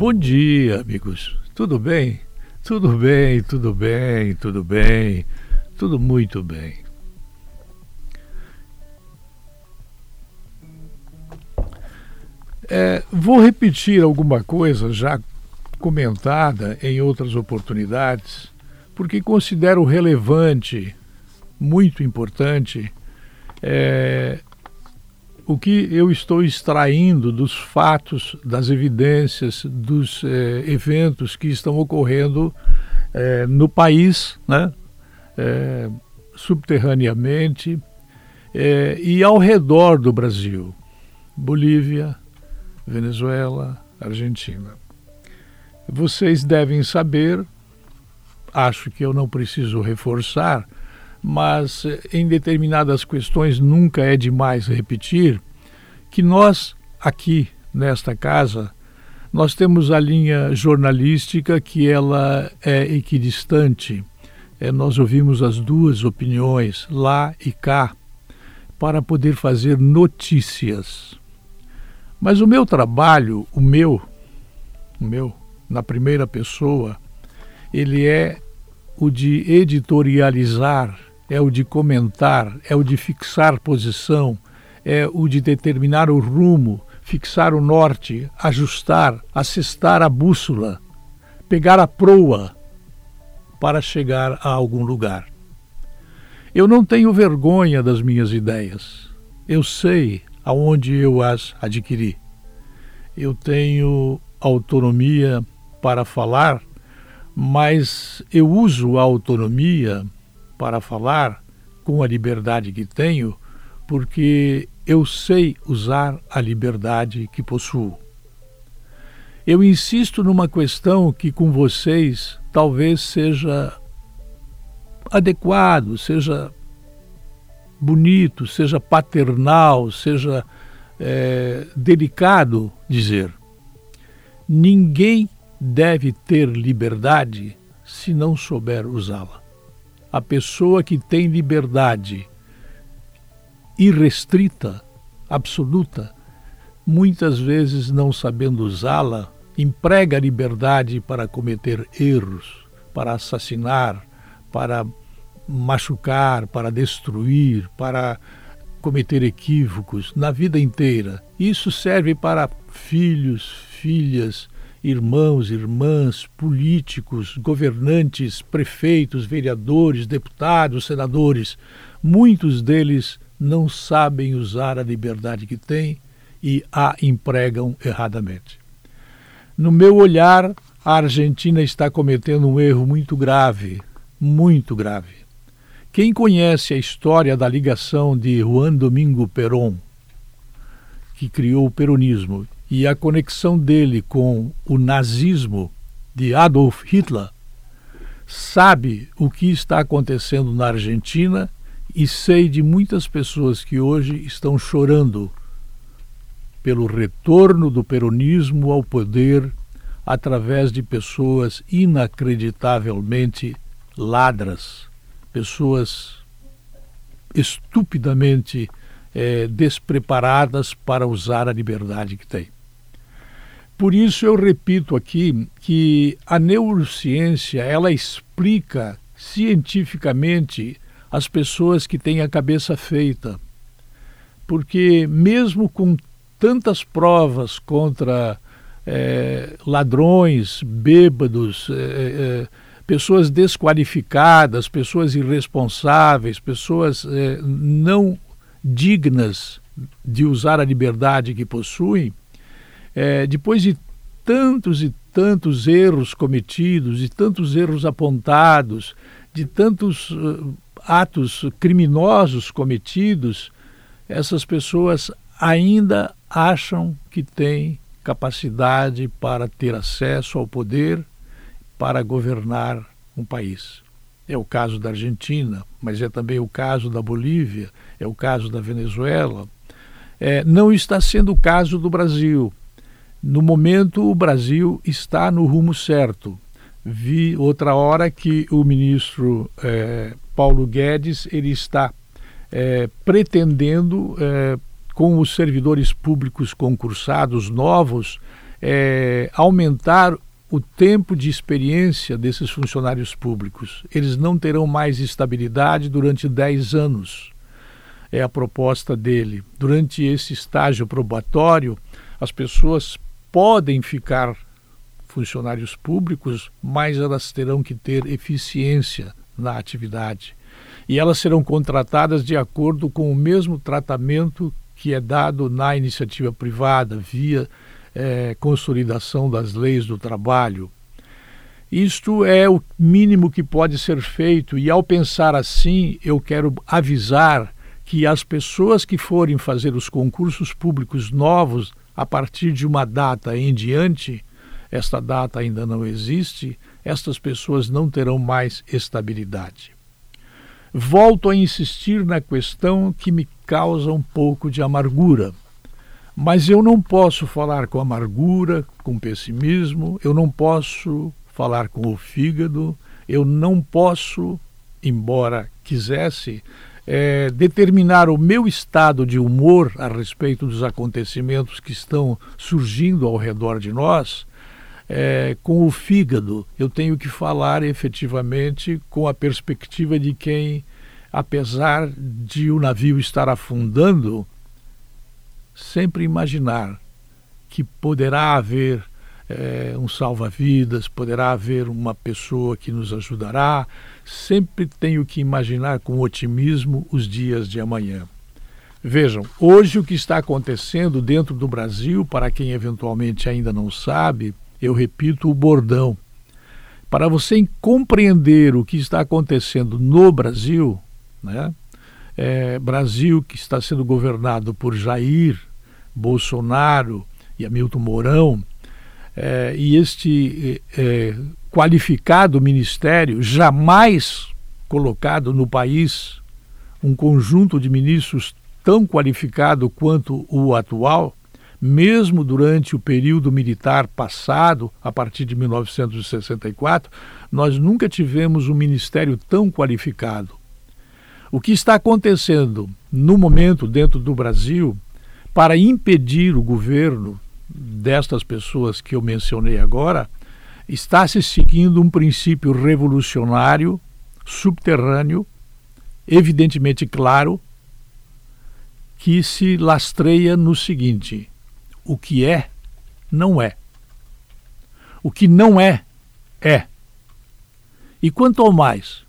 Bom dia, amigos. Tudo bem? Tudo bem, tudo bem, tudo bem, tudo muito bem. É, vou repetir alguma coisa já comentada em outras oportunidades, porque considero relevante, muito importante, é, o que eu estou extraindo dos fatos, das evidências, dos eh, eventos que estão ocorrendo eh, no país, né? Eh, subterraneamente e ao redor do Brasil, Bolívia, Venezuela, Argentina. Vocês devem saber, acho que eu não preciso reforçar, mas em determinadas questões nunca é demais repetir que nós aqui nesta casa nós temos a linha jornalística que ela é equidistante. É, nós ouvimos as duas opiniões, lá e cá, para poder fazer notícias. Mas o meu trabalho, o meu, o meu, na primeira pessoa, ele é o de editorializar é o de comentar, é o de fixar posição, é o de determinar o rumo, fixar o norte, ajustar, assestar a bússola, pegar a proa para chegar a algum lugar. Eu não tenho vergonha das minhas ideias. Eu sei aonde eu as adquiri. Eu tenho autonomia para falar, mas eu uso a autonomia para falar com a liberdade que tenho, porque eu sei usar a liberdade que possuo. Eu insisto numa questão que com vocês talvez seja adequado, seja bonito, seja paternal, seja é, delicado dizer. Ninguém deve ter liberdade se não souber usá-la a pessoa que tem liberdade irrestrita, absoluta, muitas vezes não sabendo usá-la, emprega a liberdade para cometer erros, para assassinar, para machucar, para destruir, para cometer equívocos na vida inteira. Isso serve para filhos, filhas, irmãos, irmãs, políticos, governantes, prefeitos, vereadores, deputados, senadores, muitos deles não sabem usar a liberdade que têm e a empregam erradamente. No meu olhar, a Argentina está cometendo um erro muito grave, muito grave. Quem conhece a história da ligação de Juan Domingo Perón, que criou o peronismo, e a conexão dele com o nazismo de Adolf Hitler, sabe o que está acontecendo na Argentina e sei de muitas pessoas que hoje estão chorando pelo retorno do peronismo ao poder através de pessoas inacreditavelmente ladras, pessoas estupidamente é, despreparadas para usar a liberdade que têm. Por isso eu repito aqui que a neurociência ela explica cientificamente as pessoas que têm a cabeça feita. Porque mesmo com tantas provas contra é, ladrões, bêbados, é, é, pessoas desqualificadas, pessoas irresponsáveis, pessoas não dignas de usar a liberdade que possuem, é, depois de tantos e tantos erros cometidos, de tantos erros apontados, de tantos uh, atos criminosos cometidos, essas pessoas ainda acham que têm capacidade para ter acesso ao poder, para governar um país. É o caso da Argentina, mas é também o caso da Bolívia, é o caso da Venezuela. É, não está sendo o caso do Brasil. No momento, o Brasil está no rumo certo. Vi outra hora que o ministro eh, Paulo Guedes ele está eh, pretendendo, eh, com os servidores públicos concursados novos, aumentar o tempo de experiência desses funcionários públicos. Eles não terão mais estabilidade durante 10 anos. É a proposta dele. Durante esse estágio probatório, as pessoas podem ficar funcionários públicos, mas elas terão que ter eficiência na atividade. E elas serão contratadas de acordo com o mesmo tratamento que é dado na iniciativa privada, via é, consolidação das leis do trabalho. Isto é o mínimo que pode ser feito, e ao pensar assim, eu quero avisar que as pessoas que forem fazer os concursos públicos novos a partir de uma data em diante, esta data ainda não existe, estas pessoas não terão mais estabilidade. Volto a insistir na questão que me causa um pouco de amargura. Mas eu não posso falar com amargura, com pessimismo, eu não posso falar com o fígado, eu não posso, embora quisesse, é, determinar o meu estado de humor a respeito dos acontecimentos que estão surgindo ao redor de nós, é, com o fígado. Eu tenho que falar efetivamente com a perspectiva de quem, apesar de o navio estar afundando, sempre imaginar que poderá haver é, um salva-vidas, poderá haver uma pessoa que nos ajudará. Sempre tenho que imaginar com otimismo os dias de amanhã. Vejam, hoje o que está acontecendo dentro do Brasil, para quem eventualmente ainda não sabe, eu repito o bordão. Para você compreender o que está acontecendo no Brasil, né? É, Brasil que está sendo governado por Jair Bolsonaro e Hamilton Mourão, é, e este é, qualificado ministério, jamais colocado no país um conjunto de ministros tão qualificado quanto o atual, mesmo durante o período militar passado, a partir de 1964, nós nunca tivemos um ministério tão qualificado. O que está acontecendo no momento dentro do Brasil para impedir o governo destas pessoas que eu mencionei agora, está se seguindo um princípio revolucionário, subterrâneo, evidentemente claro, que se lastreia no seguinte: o que é, não é. O que não é, é. E quanto ao mais?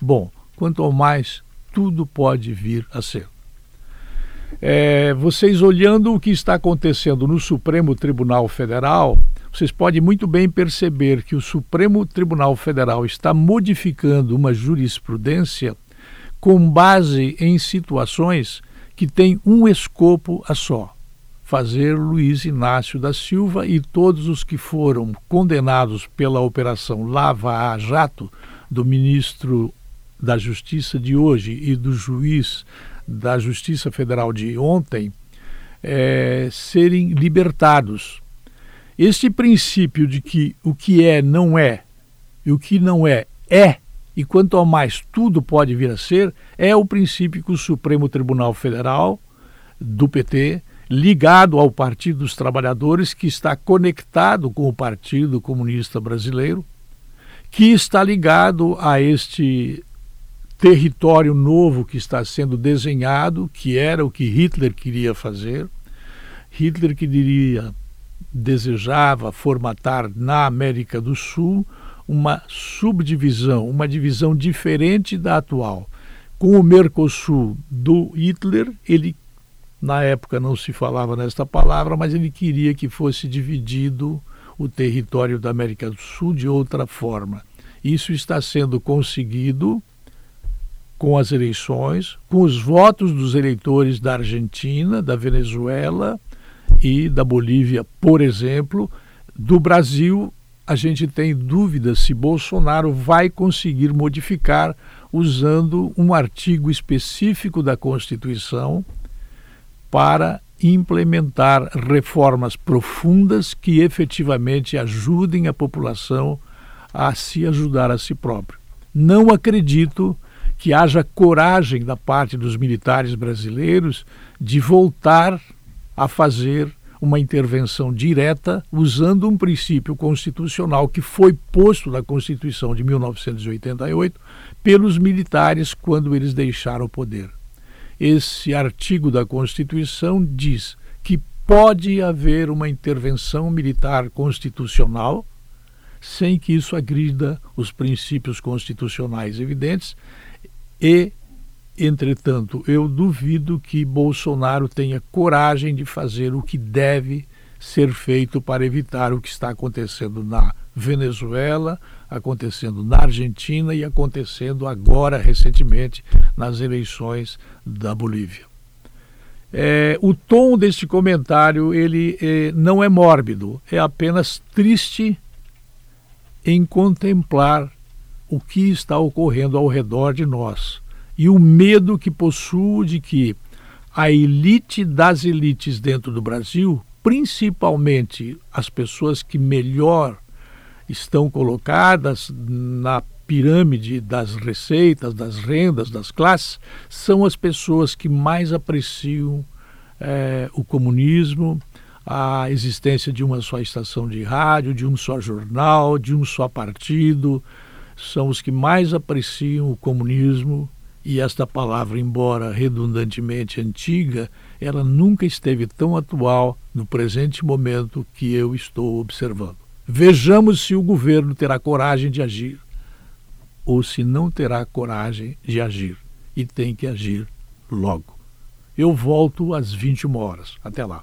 Bom, quanto ao mais, tudo pode vir a ser. É, vocês olhando o que está acontecendo no Supremo Tribunal Federal, vocês podem muito bem perceber que o Supremo Tribunal Federal está modificando uma jurisprudência com base em situações que têm um escopo a só: fazer Luiz Inácio da Silva e todos os que foram condenados pela Operação Lava Jato do ministro da Justiça de hoje e do juiz da Justiça Federal de ontem é, serem libertados. Este princípio de que o que é não é e o que não é é, e quanto ao mais tudo pode vir a ser, é o princípio que o Supremo Tribunal Federal do PT, ligado ao Partido dos Trabalhadores, que está conectado com o Partido Comunista Brasileiro, que está ligado a este território novo que está sendo desenhado, que era o que Hitler queria fazer. Hitler que diria desejava formatar na América do Sul uma subdivisão, uma divisão diferente da atual. Com o Mercosul do Hitler, ele na época não se falava nesta palavra, mas ele queria que fosse dividido o território da América do Sul de outra forma. Isso está sendo conseguido com as eleições, com os votos dos eleitores da Argentina, da Venezuela e da Bolívia, por exemplo. Do Brasil, a gente tem dúvidas se Bolsonaro vai conseguir modificar usando um artigo específico da Constituição para implementar reformas profundas que efetivamente ajudem a população a se ajudar a si próprio. Não acredito que haja coragem da parte dos militares brasileiros de voltar a fazer uma intervenção direta usando um princípio constitucional que foi posto na Constituição de 1988 pelos militares quando eles deixaram o poder. Esse artigo da Constituição diz que pode haver uma intervenção militar constitucional sem que isso agrida os princípios constitucionais evidentes e Entretanto, eu duvido que Bolsonaro tenha coragem de fazer o que deve ser feito para evitar o que está acontecendo na Venezuela, acontecendo na Argentina e acontecendo agora, recentemente, nas eleições da Bolívia. É, o tom deste comentário ele é, não é mórbido, é apenas triste em contemplar o que está ocorrendo ao redor de nós. E o medo que possuo de que a elite das elites dentro do Brasil, principalmente as pessoas que melhor estão colocadas na pirâmide das receitas, das rendas, das classes, são as pessoas que mais apreciam é, o comunismo, a existência de uma só estação de rádio, de um só jornal, de um só partido, são os que mais apreciam o comunismo e esta palavra, embora redundantemente antiga, ela nunca esteve tão atual no presente momento que eu estou observando. Vejamos se o governo terá coragem de agir ou se não terá coragem de agir e tem que agir logo. Eu volto às 21 horas. Até lá.